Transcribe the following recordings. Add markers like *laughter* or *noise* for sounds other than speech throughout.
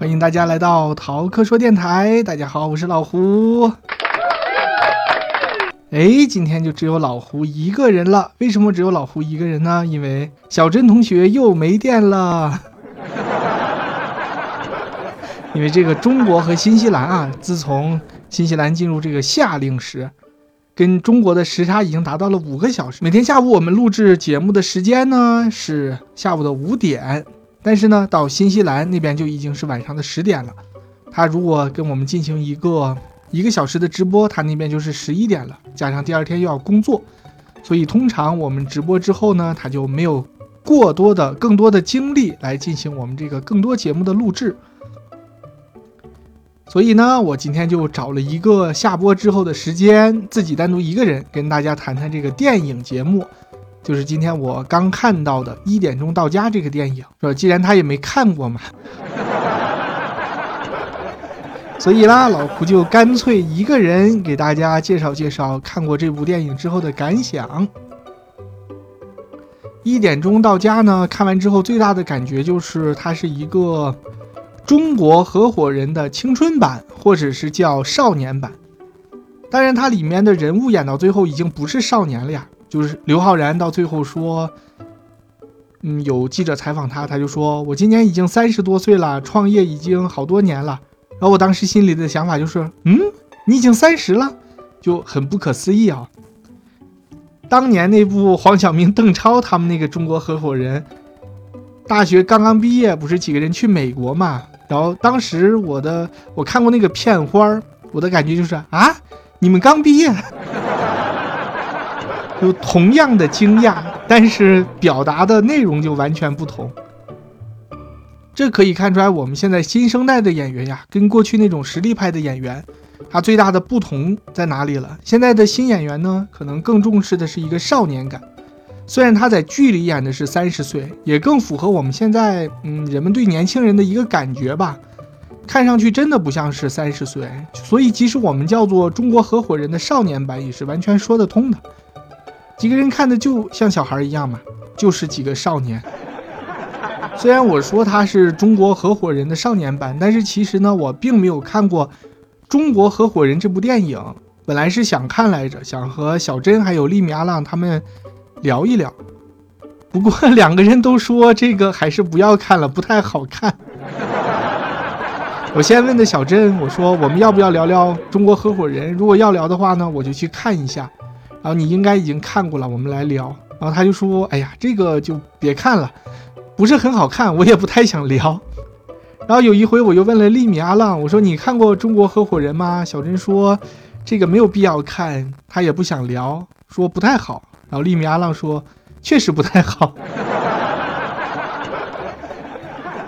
欢迎大家来到逃课说电台。大家好，我是老胡。哎，今天就只有老胡一个人了。为什么只有老胡一个人呢？因为小珍同学又没电了。因为这个中国和新西兰啊，自从新西兰进入这个夏令时，跟中国的时差已经达到了五个小时。每天下午我们录制节目的时间呢是下午的五点。但是呢，到新西兰那边就已经是晚上的十点了。他如果跟我们进行一个一个小时的直播，他那边就是十一点了。加上第二天又要工作，所以通常我们直播之后呢，他就没有过多的、更多的精力来进行我们这个更多节目的录制。所以呢，我今天就找了一个下播之后的时间，自己单独一个人跟大家谈谈这个电影节目。就是今天我刚看到的《一点钟到家》这个电影，是吧？既然他也没看过嘛，所以啦，老胡就干脆一个人给大家介绍介绍看过这部电影之后的感想。《一点钟到家》呢，看完之后最大的感觉就是它是一个中国合伙人的青春版，或者是叫少年版。当然，它里面的人物演到最后已经不是少年了呀。就是刘昊然到最后说，嗯，有记者采访他，他就说：“我今年已经三十多岁了，创业已经好多年了。”然后我当时心里的想法就是：“嗯，你已经三十了，就很不可思议啊。”当年那部黄晓明、邓超他们那个中国合伙人，大学刚刚毕业，不是几个人去美国嘛？然后当时我的我看过那个片花，我的感觉就是啊，你们刚毕业。有同样的惊讶，但是表达的内容就完全不同。这可以看出来，我们现在新生代的演员呀，跟过去那种实力派的演员，他最大的不同在哪里了？现在的新演员呢，可能更重视的是一个少年感。虽然他在剧里演的是三十岁，也更符合我们现在嗯人们对年轻人的一个感觉吧。看上去真的不像是三十岁，所以即使我们叫做中国合伙人的少年版，也是完全说得通的。几个人看的就像小孩一样嘛，就是几个少年。虽然我说他是中国合伙人的少年版，但是其实呢，我并没有看过《中国合伙人》这部电影。本来是想看来着，想和小珍还有利米阿浪他们聊一聊。不过两个人都说这个还是不要看了，不太好看。*laughs* 我先问的小珍，我说我们要不要聊聊《中国合伙人》？如果要聊的话呢，我就去看一下。然后你应该已经看过了，我们来聊。然后他就说：“哎呀，这个就别看了，不是很好看，我也不太想聊。*laughs* ”然后有一回我又问了利米阿浪，我说：“你看过《中国合伙人》吗？”小珍说：“这个没有必要看，他也不想聊，说不太好。”然后利米阿浪说：“确实不太好。*laughs* ”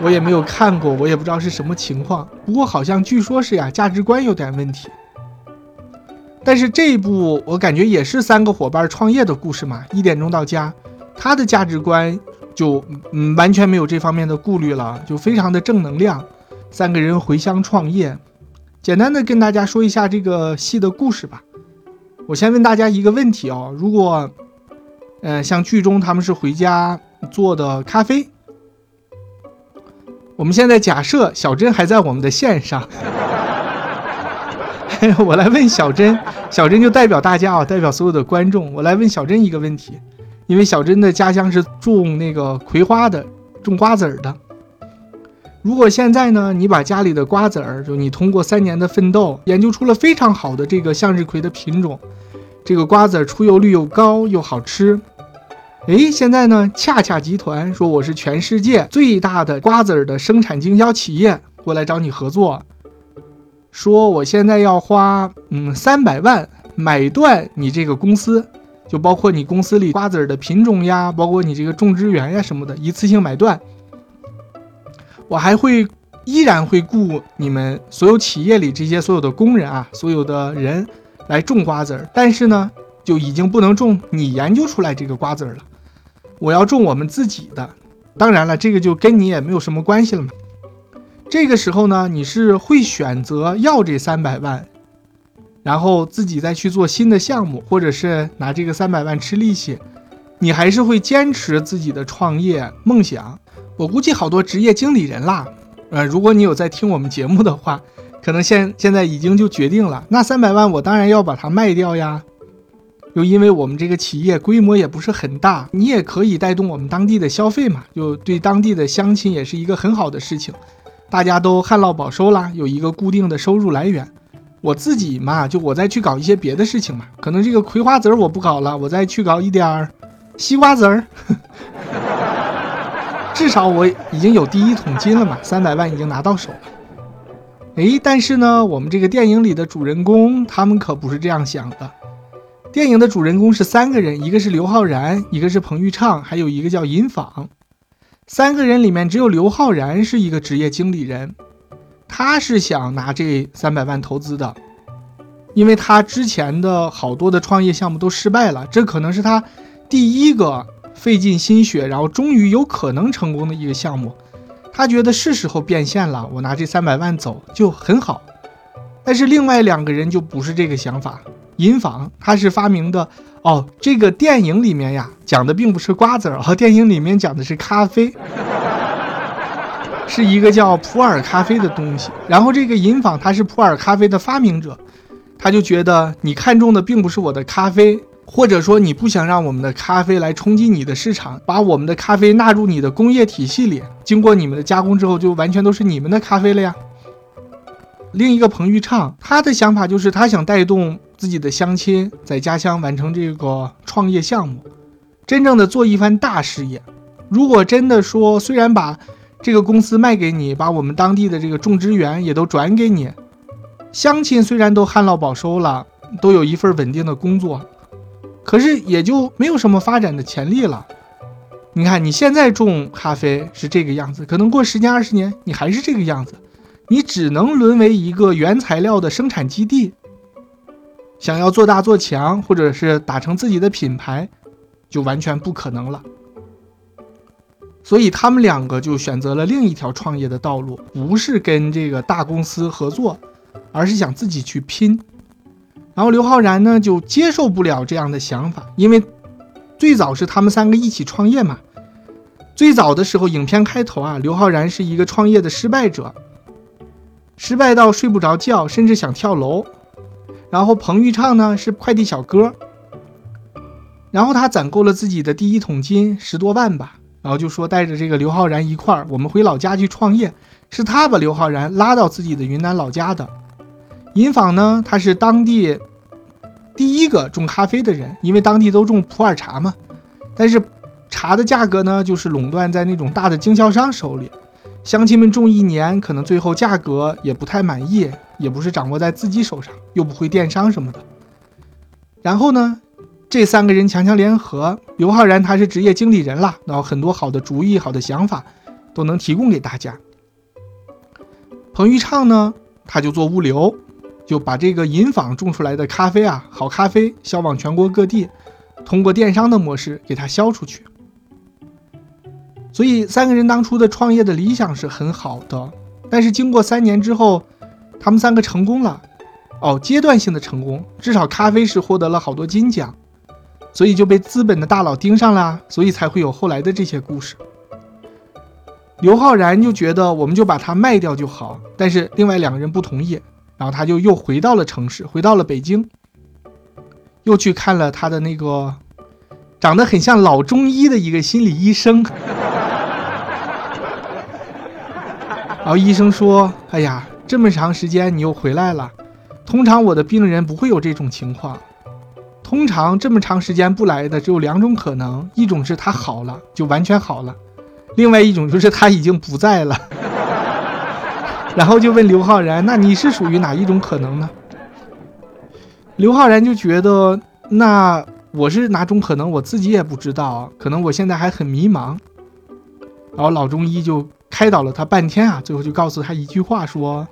我也没有看过，我也不知道是什么情况。不过好像据说是呀，价值观有点问题。但是这一部我感觉也是三个伙伴创业的故事嘛，一点钟到家，他的价值观就嗯完全没有这方面的顾虑了，就非常的正能量。三个人回乡创业，简单的跟大家说一下这个戏的故事吧。我先问大家一个问题哦，如果，呃像剧中他们是回家做的咖啡，我们现在假设小珍还在我们的线上。*laughs* 我来问小珍，小珍就代表大家啊，代表所有的观众，我来问小珍一个问题，因为小珍的家乡是种那个葵花的，种瓜子儿的。如果现在呢，你把家里的瓜子儿，就你通过三年的奋斗，研究出了非常好的这个向日葵的品种，这个瓜子儿出油率又高又好吃，哎，现在呢，恰恰集团说我是全世界最大的瓜子儿的生产经销企业，过来找你合作。说我现在要花嗯三百万买断你这个公司，就包括你公司里瓜子儿的品种呀，包括你这个种植园呀什么的，一次性买断。我还会依然会雇你们所有企业里这些所有的工人啊，所有的人来种瓜子儿，但是呢，就已经不能种你研究出来这个瓜子儿了。我要种我们自己的，当然了，这个就跟你也没有什么关系了嘛。这个时候呢，你是会选择要这三百万，然后自己再去做新的项目，或者是拿这个三百万吃利息，你还是会坚持自己的创业梦想。我估计好多职业经理人啦，呃，如果你有在听我们节目的话，可能现现在已经就决定了，那三百万我当然要把它卖掉呀。又因为我们这个企业规模也不是很大，你也可以带动我们当地的消费嘛，就对当地的乡亲也是一个很好的事情，大家都旱涝保收啦，有一个固定的收入来源。我自己嘛，就我再去搞一些别的事情嘛，可能这个葵花籽儿我不搞了，我再去搞一点儿西瓜籽儿，至少我已经有第一桶金了嘛，三百万已经拿到手了。哎，但是呢，我们这个电影里的主人公他们可不是这样想的。电影的主人公是三个人，一个是刘昊然，一个是彭昱畅，还有一个叫尹昉。三个人里面只有刘昊然是一个职业经理人，他是想拿这三百万投资的，因为他之前的好多的创业项目都失败了，这可能是他第一个费尽心血，然后终于有可能成功的一个项目。他觉得是时候变现了，我拿这三百万走就很好。但是另外两个人就不是这个想法。银坊，他是发明的哦。这个电影里面呀，讲的并不是瓜子儿啊，电影里面讲的是咖啡，*laughs* 是一个叫普洱咖啡的东西。然后这个银坊他是普洱咖啡的发明者，他就觉得你看中的并不是我的咖啡，或者说你不想让我们的咖啡来冲击你的市场，把我们的咖啡纳入你的工业体系里，经过你们的加工之后，就完全都是你们的咖啡了呀。另一个彭昱畅，他的想法就是他想带动。自己的乡亲在家乡完成这个创业项目，真正的做一番大事业。如果真的说，虽然把这个公司卖给你，把我们当地的这个种植园也都转给你，乡亲虽然都旱涝保收了，都有一份稳定的工作，可是也就没有什么发展的潜力了。你看，你现在种咖啡是这个样子，可能过十年二十年，你还是这个样子，你只能沦为一个原材料的生产基地。想要做大做强，或者是打成自己的品牌，就完全不可能了。所以他们两个就选择了另一条创业的道路，不是跟这个大公司合作，而是想自己去拼。然后刘昊然呢就接受不了这样的想法，因为最早是他们三个一起创业嘛。最早的时候，影片开头啊，刘昊然是一个创业的失败者，失败到睡不着觉，甚至想跳楼。然后彭昱畅呢是快递小哥，然后他攒够了自己的第一桶金十多万吧，然后就说带着这个刘昊然一块儿，我们回老家去创业。是他把刘昊然拉到自己的云南老家的。尹昉呢，他是当地第一个种咖啡的人，因为当地都种普洱茶嘛，但是茶的价格呢就是垄断在那种大的经销商手里。乡亲们种一年，可能最后价格也不太满意，也不是掌握在自己手上，又不会电商什么的。然后呢，这三个人强强联合，刘昊然他是职业经理人了，然后很多好的主意、好的想法都能提供给大家。彭昱畅呢，他就做物流，就把这个银坊种出来的咖啡啊，好咖啡销往全国各地，通过电商的模式给他销出去。所以三个人当初的创业的理想是很好的，但是经过三年之后，他们三个成功了，哦，阶段性的成功，至少咖啡是获得了好多金奖，所以就被资本的大佬盯上了，所以才会有后来的这些故事。刘昊然就觉得我们就把它卖掉就好，但是另外两个人不同意，然后他就又回到了城市，回到了北京，又去看了他的那个长得很像老中医的一个心理医生。然后医生说：“哎呀，这么长时间你又回来了。通常我的病人不会有这种情况。通常这么长时间不来的只有两种可能：一种是他好了，就完全好了；另外一种就是他已经不在了。*laughs* ”然后就问刘昊然：“那你是属于哪一种可能呢？”刘昊然就觉得：“那我是哪种可能，我自己也不知道，可能我现在还很迷茫。”然后老中医就。开导了他半天啊，最后就告诉他一句话，说：“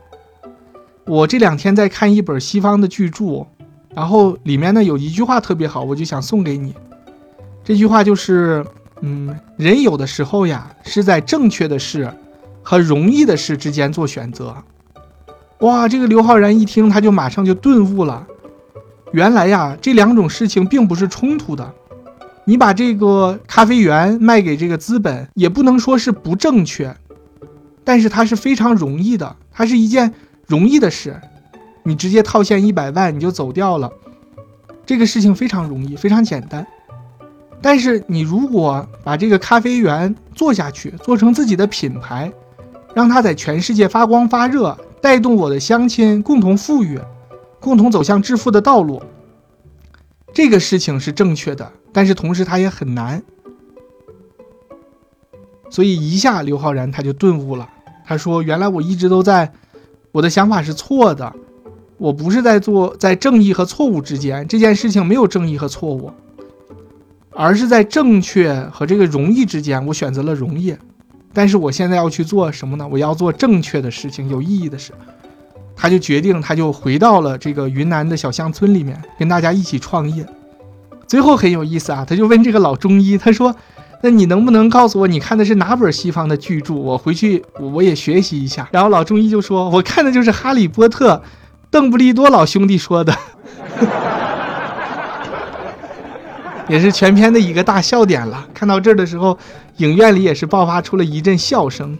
我这两天在看一本西方的巨著，然后里面呢有一句话特别好，我就想送给你。这句话就是，嗯，人有的时候呀是在正确的事和容易的事之间做选择。哇，这个刘昊然一听，他就马上就顿悟了，原来呀这两种事情并不是冲突的。”你把这个咖啡园卖给这个资本，也不能说是不正确，但是它是非常容易的，它是一件容易的事，你直接套现一百万你就走掉了，这个事情非常容易，非常简单。但是你如果把这个咖啡园做下去，做成自己的品牌，让它在全世界发光发热，带动我的乡亲共同富裕，共同走向致富的道路，这个事情是正确的，但是同时它也很难。所以一下刘昊然他就顿悟了，他说：“原来我一直都在，我的想法是错的，我不是在做在正义和错误之间，这件事情没有正义和错误。”而是在正确和这个容易之间，我选择了容易。但是我现在要去做什么呢？我要做正确的事情，有意义的事。他就决定，他就回到了这个云南的小乡村里面，跟大家一起创业。最后很有意思啊，他就问这个老中医，他说：“那你能不能告诉我，你看的是哪本西方的巨著？我回去我也学习一下。”然后老中医就说：“我看的就是《哈利波特》，邓布利多老兄弟说的。*laughs* ”也是全片的一个大笑点了。看到这儿的时候，影院里也是爆发出了一阵笑声。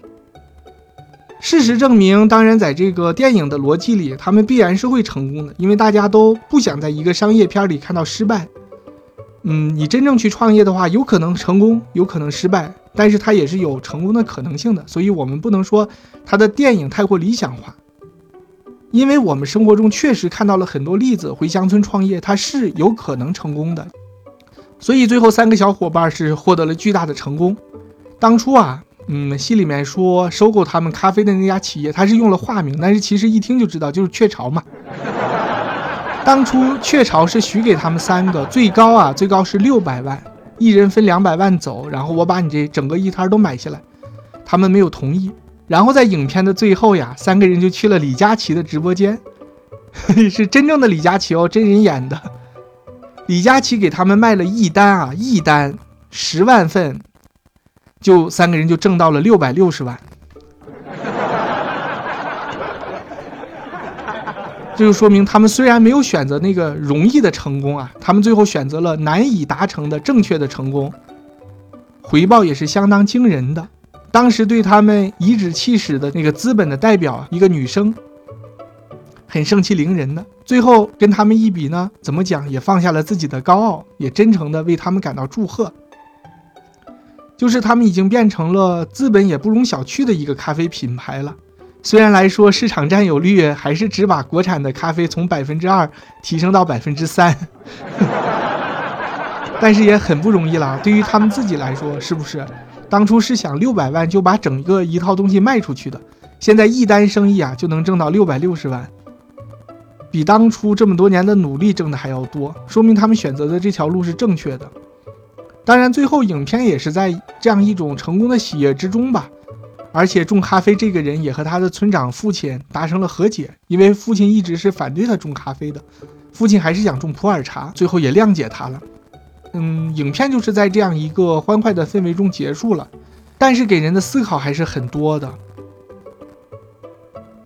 事实证明，当然在这个电影的逻辑里，他们必然是会成功的，因为大家都不想在一个商业片里看到失败。嗯，你真正去创业的话，有可能成功，有可能失败，但是它也是有成功的可能性的。所以，我们不能说他的电影太过理想化，因为我们生活中确实看到了很多例子，回乡村创业，它是有可能成功的。所以最后三个小伙伴是获得了巨大的成功。当初啊，嗯，戏里面说收购他们咖啡的那家企业，他是用了化名，但是其实一听就知道就是雀巢嘛。当初雀巢是许给他们三个，最高啊，最高是六百万，一人分两百万走，然后我把你这整个一摊都买下来。他们没有同意。然后在影片的最后呀，三个人就去了李佳琦的直播间，*laughs* 是真正的李佳琦哦，真人演的。李佳琦给他们卖了一单啊，一单十万份，就三个人就挣到了六百六十万。这就说明他们虽然没有选择那个容易的成功啊，他们最后选择了难以达成的正确的成功，回报也是相当惊人的。当时对他们颐指气使的那个资本的代表，一个女生。很盛气凌人的，最后跟他们一比呢，怎么讲也放下了自己的高傲，也真诚的为他们感到祝贺。就是他们已经变成了资本也不容小觑的一个咖啡品牌了。虽然来说市场占有率还是只把国产的咖啡从百分之二提升到百分之三，*laughs* 但是也很不容易了。对于他们自己来说，是不是？当初是想六百万就把整个一套东西卖出去的，现在一单生意啊就能挣到六百六十万。比当初这么多年的努力挣的还要多，说明他们选择的这条路是正确的。当然，最后影片也是在这样一种成功的喜悦之中吧。而且种咖啡这个人也和他的村长父亲达成了和解，因为父亲一直是反对他种咖啡的，父亲还是想种普洱茶，最后也谅解他了。嗯，影片就是在这样一个欢快的氛围中结束了，但是给人的思考还是很多的。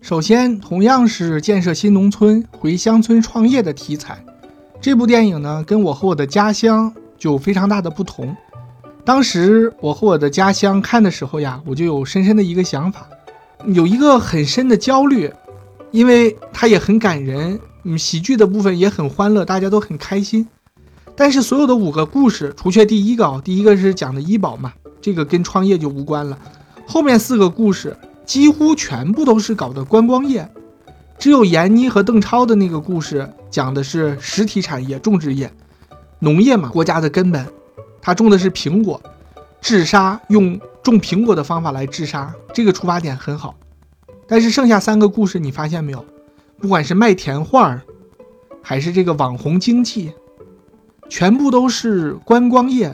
首先，同样是建设新农村、回乡村创业的题材，这部电影呢，跟我和我的家乡就非常大的不同。当时我和我的家乡看的时候呀，我就有深深的一个想法，有一个很深的焦虑，因为它也很感人，嗯，喜剧的部分也很欢乐，大家都很开心。但是所有的五个故事，除却第一个，第一个是讲的医保嘛，这个跟创业就无关了，后面四个故事。几乎全部都是搞的观光业，只有闫妮和邓超的那个故事讲的是实体产业、种植业、农业嘛，国家的根本。他种的是苹果，治沙用种苹果的方法来治沙，这个出发点很好。但是剩下三个故事你发现没有？不管是卖田画，还是这个网红经济，全部都是观光业。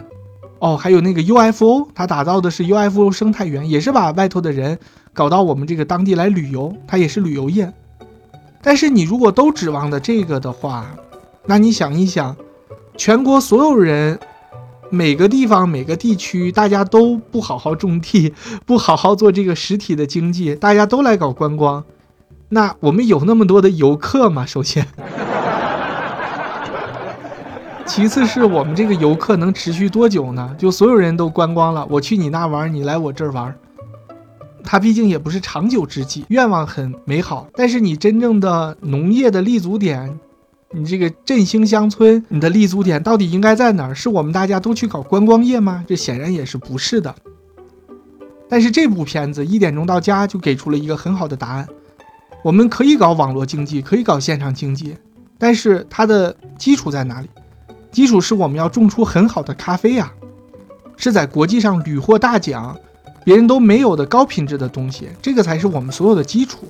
哦，还有那个 UFO，他打造的是 UFO 生态园，也是把外头的人。搞到我们这个当地来旅游，它也是旅游业。但是你如果都指望的这个的话，那你想一想，全国所有人，每个地方每个地区，大家都不好好种地，*laughs* 不好好做这个实体的经济，大家都来搞观光，那我们有那么多的游客吗？首先，*laughs* 其次是我们这个游客能持续多久呢？就所有人都观光了，我去你那玩，你来我这儿玩。它毕竟也不是长久之计。愿望很美好，但是你真正的农业的立足点，你这个振兴乡村，你的立足点到底应该在哪儿？是我们大家都去搞观光业吗？这显然也是不是的。但是这部片子一点钟到家就给出了一个很好的答案：我们可以搞网络经济，可以搞线上经济，但是它的基础在哪里？基础是我们要种出很好的咖啡呀，是在国际上屡获大奖，别人都没有的高品质的东西，这个才是我们所有的基础。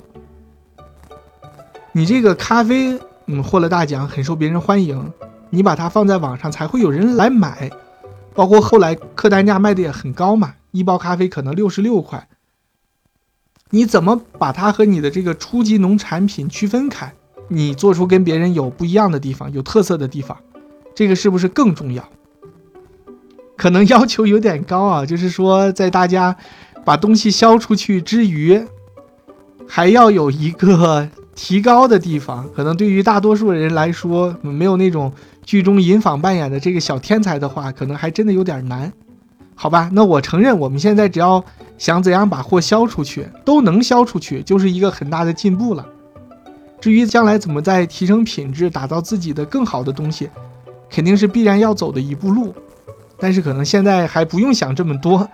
你这个咖啡，嗯，获了大奖，很受别人欢迎，你把它放在网上才会有人来买，包括后来客单价卖的也很高嘛，一包咖啡可能六十六块。你怎么把它和你的这个初级农产品区分开？你做出跟别人有不一样的地方，有特色的地方？这个是不是更重要？可能要求有点高啊，就是说，在大家把东西销出去之余，还要有一个提高的地方。可能对于大多数人来说，没有那种剧中银坊扮演的这个小天才的话，可能还真的有点难。好吧，那我承认，我们现在只要想怎样把货销出去，都能销出去，就是一个很大的进步了。至于将来怎么再提升品质，打造自己的更好的东西。肯定是必然要走的一步路，但是可能现在还不用想这么多。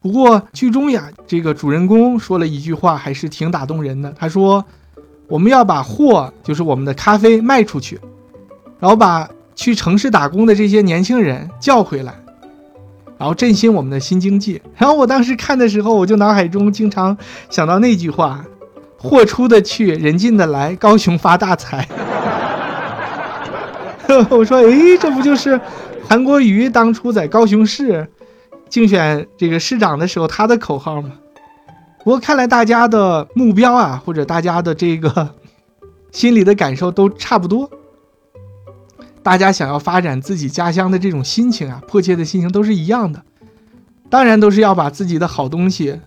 不过剧中呀，这个主人公说了一句话，还是挺打动人的。他说：“我们要把货，就是我们的咖啡卖出去，然后把去城市打工的这些年轻人叫回来，然后振兴我们的新经济。”然后我当时看的时候，我就脑海中经常想到那句话：“货出的去，人进的来，高雄发大财。” *laughs* 我说，哎，这不就是韩国瑜当初在高雄市竞选这个市长的时候他的口号吗？不过看来大家的目标啊，或者大家的这个心里的感受都差不多。大家想要发展自己家乡的这种心情啊，迫切的心情都是一样的。当然都是要把自己的好东西、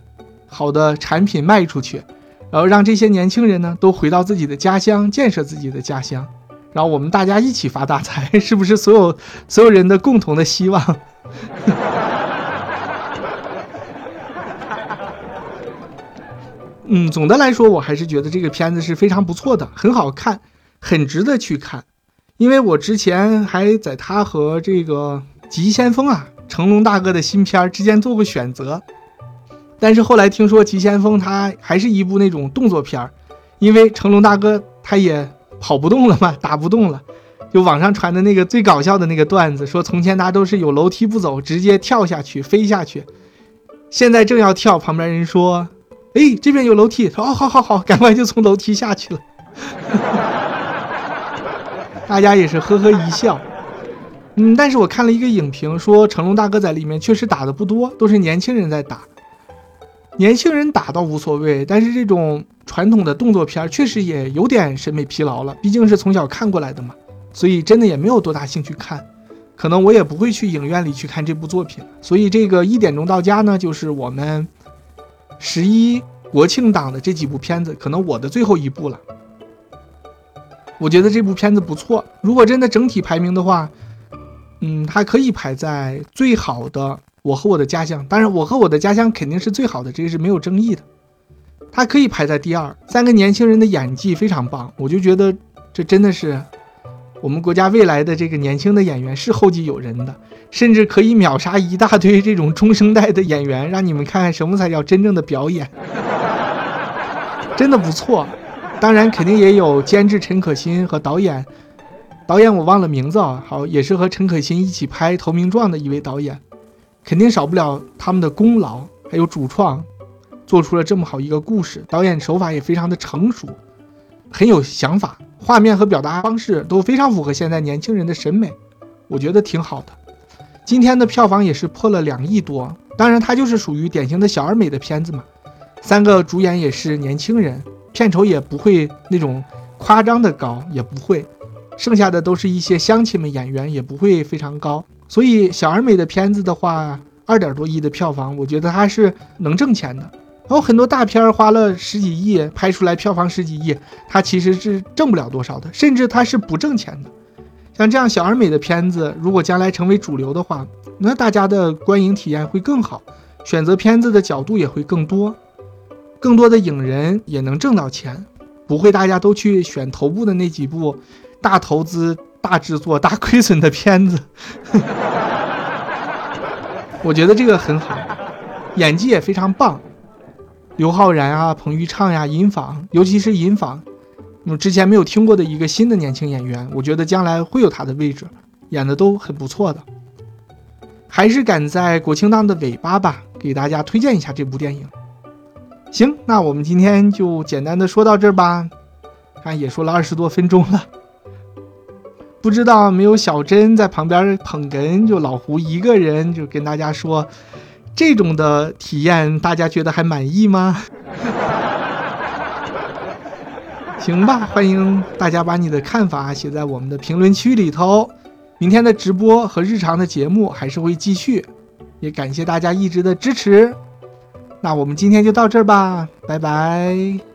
好的产品卖出去，然后让这些年轻人呢都回到自己的家乡，建设自己的家乡。然后我们大家一起发大财，是不是所有所有人的共同的希望？*laughs* 嗯，总的来说，我还是觉得这个片子是非常不错的，很好看，很值得去看。因为我之前还在他和这个《急先锋》啊，成龙大哥的新片之间做过选择，但是后来听说《急先锋》他还是一部那种动作片儿，因为成龙大哥他也。跑不动了嘛，打不动了，就网上传的那个最搞笑的那个段子，说从前他都是有楼梯不走，直接跳下去飞下去，现在正要跳，旁边人说：“哎，这边有楼梯。”说：“哦，好好好，赶快就从楼梯下去了。*laughs* ”大家也是呵呵一笑。嗯，但是我看了一个影评，说成龙大哥在里面确实打的不多，都是年轻人在打。年轻人打倒无所谓，但是这种传统的动作片确实也有点审美疲劳了。毕竟是从小看过来的嘛，所以真的也没有多大兴趣看。可能我也不会去影院里去看这部作品。所以这个一点钟到家呢，就是我们十一国庆档的这几部片子，可能我的最后一部了。我觉得这部片子不错。如果真的整体排名的话，嗯，它可以排在最好的。我和我的家乡，当然我和我的家乡肯定是最好的，这个是没有争议的。它可以排在第二。三个年轻人的演技非常棒，我就觉得这真的是我们国家未来的这个年轻的演员是后继有人的，甚至可以秒杀一大堆这种中生代的演员，让你们看看什么才叫真正的表演，*laughs* 真的不错。当然肯定也有监制陈可辛和导演，导演我忘了名字啊，好也是和陈可辛一起拍《投名状》的一位导演。肯定少不了他们的功劳，还有主创，做出了这么好一个故事。导演手法也非常的成熟，很有想法，画面和表达方式都非常符合现在年轻人的审美，我觉得挺好的。今天的票房也是破了两亿多，当然它就是属于典型的小而美的片子嘛。三个主演也是年轻人，片酬也不会那种夸张的高，也不会，剩下的都是一些乡亲们演员，也不会非常高。所以小而美的片子的话，二点多亿的票房，我觉得它是能挣钱的。然后很多大片花了十几亿拍出来，票房十几亿，它其实是挣不了多少的，甚至它是不挣钱的。像这样小而美的片子，如果将来成为主流的话，那大家的观影体验会更好，选择片子的角度也会更多，更多的影人也能挣到钱，不会大家都去选头部的那几部大投资、大制作、大亏损的片子。*laughs* 我觉得这个很好，演技也非常棒。刘昊然啊，彭昱畅呀，尹昉，尤其是尹昉，我之前没有听过的一个新的年轻演员，我觉得将来会有他的位置，演的都很不错的。还是赶在国庆档的尾巴吧，给大家推荐一下这部电影。行，那我们今天就简单的说到这儿吧，看也说了二十多分钟了，不知道没有小珍在旁边捧哏，就老胡一个人就跟大家说。这种的体验，大家觉得还满意吗？*laughs* 行吧，欢迎大家把你的看法写在我们的评论区里头。明天的直播和日常的节目还是会继续，也感谢大家一直的支持。那我们今天就到这儿吧，拜拜。